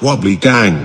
Wobbly gang.